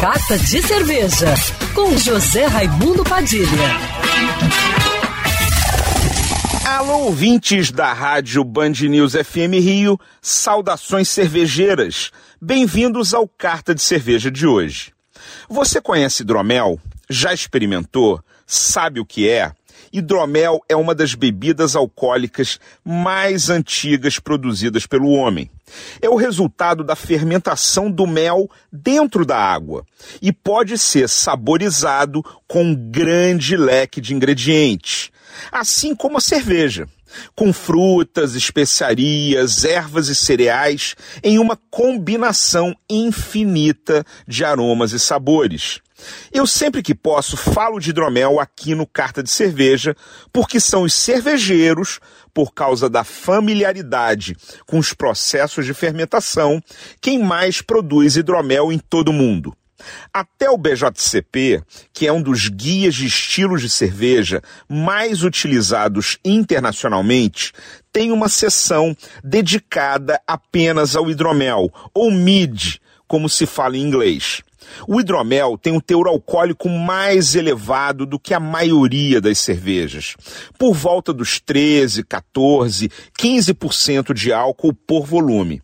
Carta de Cerveja, com José Raimundo Padilha. Alô, ouvintes da rádio Band News FM Rio, saudações cervejeiras. Bem-vindos ao Carta de Cerveja de hoje. Você conhece hidromel? Já experimentou? Sabe o que é? Hidromel é uma das bebidas alcoólicas mais antigas produzidas pelo homem. É o resultado da fermentação do mel dentro da água e pode ser saborizado com um grande leque de ingredientes, assim como a cerveja com frutas, especiarias, ervas e cereais em uma combinação infinita de aromas e sabores. Eu sempre que posso falo de hidromel aqui no Carta de Cerveja, porque são os cervejeiros, por causa da familiaridade com os processos de fermentação, quem mais produz hidromel em todo o mundo. Até o BJCP, que é um dos guias de estilos de cerveja mais utilizados internacionalmente, tem uma seção dedicada apenas ao hidromel, ou MID, como se fala em inglês. O hidromel tem um teor alcoólico mais elevado do que a maioria das cervejas, por volta dos 13, 14, 15% de álcool por volume,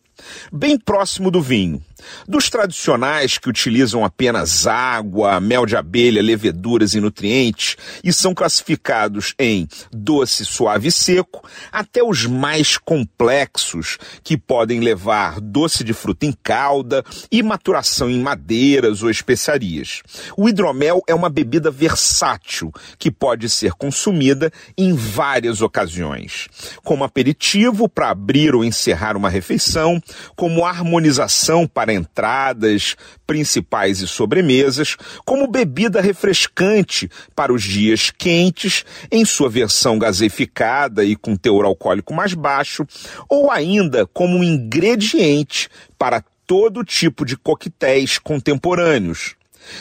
bem próximo do vinho. Dos tradicionais que utilizam apenas água, mel de abelha, leveduras e nutrientes e são classificados em doce, suave e seco, até os mais complexos que podem levar doce de fruta em calda e maturação em madeiras ou especiarias. O hidromel é uma bebida versátil que pode ser consumida em várias ocasiões, como aperitivo para abrir ou encerrar uma refeição, como harmonização para entradas, principais e sobremesas, como bebida refrescante para os dias quentes, em sua versão gaseificada e com teor alcoólico mais baixo, ou ainda como um ingrediente para todo tipo de coquetéis contemporâneos.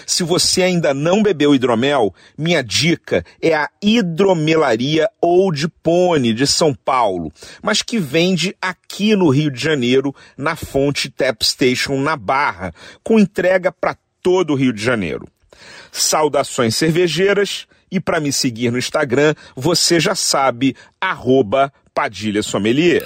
Se você ainda não bebeu hidromel, minha dica é a Hidromelaria Old Pony de São Paulo, mas que vende aqui no Rio de Janeiro, na Fonte Tap Station na Barra, com entrega para todo o Rio de Janeiro. Saudações cervejeiras e para me seguir no Instagram, você já sabe, arroba Padilha Sommelier.